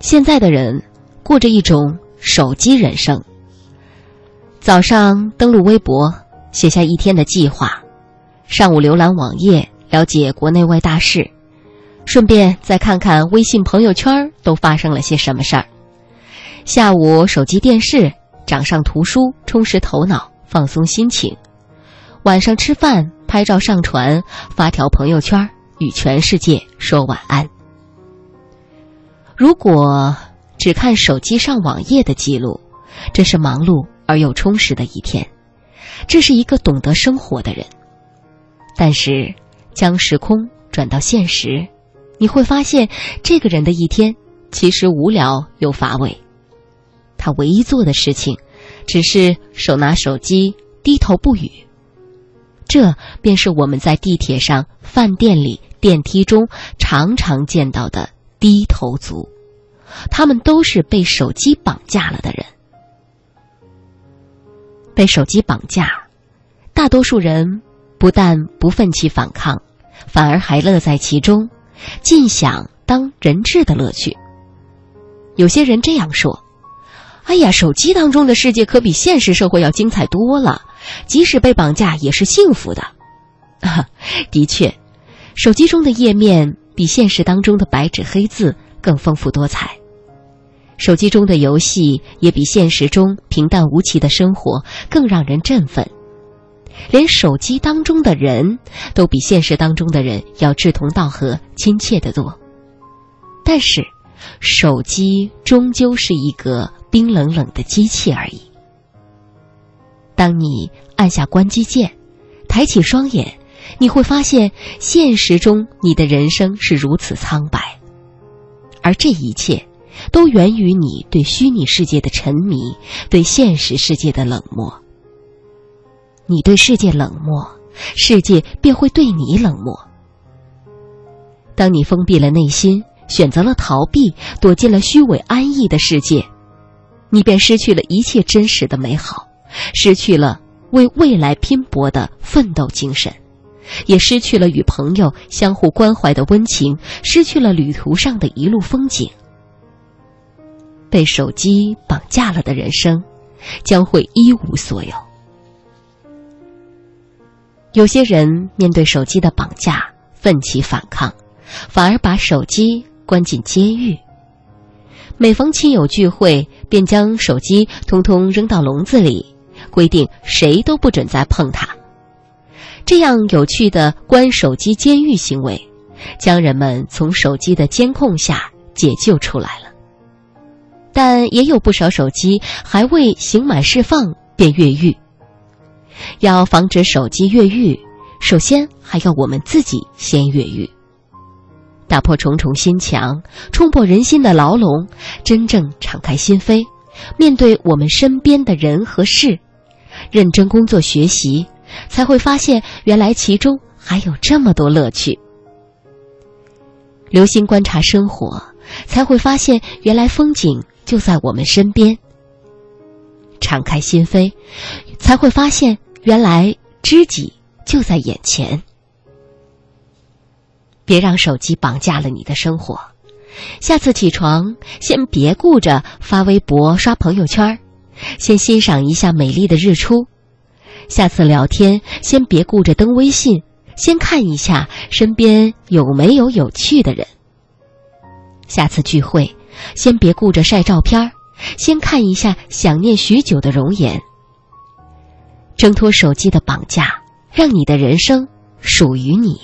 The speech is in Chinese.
现在的人过着一种手机人生。早上登录微博，写下一天的计划；上午浏览网页，了解国内外大事，顺便再看看微信朋友圈都发生了些什么事儿。下午手机电视，掌上图书，充实头脑，放松心情。晚上吃饭，拍照上传，发条朋友圈，与全世界说晚安。如果只看手机上网页的记录，这是忙碌而又充实的一天，这是一个懂得生活的人。但是，将时空转到现实，你会发现，这个人的一天其实无聊又乏味。他唯一做的事情，只是手拿手机，低头不语。这便是我们在地铁上、饭店里、电梯中常常见到的。低头族，他们都是被手机绑架了的人。被手机绑架，大多数人不但不奋起反抗，反而还乐在其中，尽享当人质的乐趣。有些人这样说：“哎呀，手机当中的世界可比现实社会要精彩多了，即使被绑架也是幸福的。”啊，的确，手机中的页面。比现实当中的白纸黑字更丰富多彩，手机中的游戏也比现实中平淡无奇的生活更让人振奋，连手机当中的人都比现实当中的人要志同道合、亲切的多。但是，手机终究是一个冰冷冷的机器而已。当你按下关机键，抬起双眼。你会发现，现实中你的人生是如此苍白，而这一切，都源于你对虚拟世界的沉迷，对现实世界的冷漠。你对世界冷漠，世界便会对你冷漠。当你封闭了内心，选择了逃避，躲进了虚伪安逸的世界，你便失去了一切真实的美好，失去了为未来拼搏的奋斗精神。也失去了与朋友相互关怀的温情，失去了旅途上的一路风景。被手机绑架了的人生，将会一无所有。有些人面对手机的绑架，奋起反抗，反而把手机关进监狱。每逢亲友聚会，便将手机通通扔到笼子里，规定谁都不准再碰它。这样有趣的关手机监狱行为，将人们从手机的监控下解救出来了。但也有不少手机还未刑满释放便越狱。要防止手机越狱，首先还要我们自己先越狱，打破重重心墙，冲破人心的牢笼，真正敞开心扉，面对我们身边的人和事，认真工作学习。才会发现，原来其中还有这么多乐趣。留心观察生活，才会发现原来风景就在我们身边。敞开心扉，才会发现原来知己就在眼前。别让手机绑架了你的生活。下次起床，先别顾着发微博、刷朋友圈，先欣赏一下美丽的日出。下次聊天，先别顾着登微信，先看一下身边有没有有趣的人。下次聚会，先别顾着晒照片，先看一下想念许久的容颜。挣脱手机的绑架，让你的人生属于你。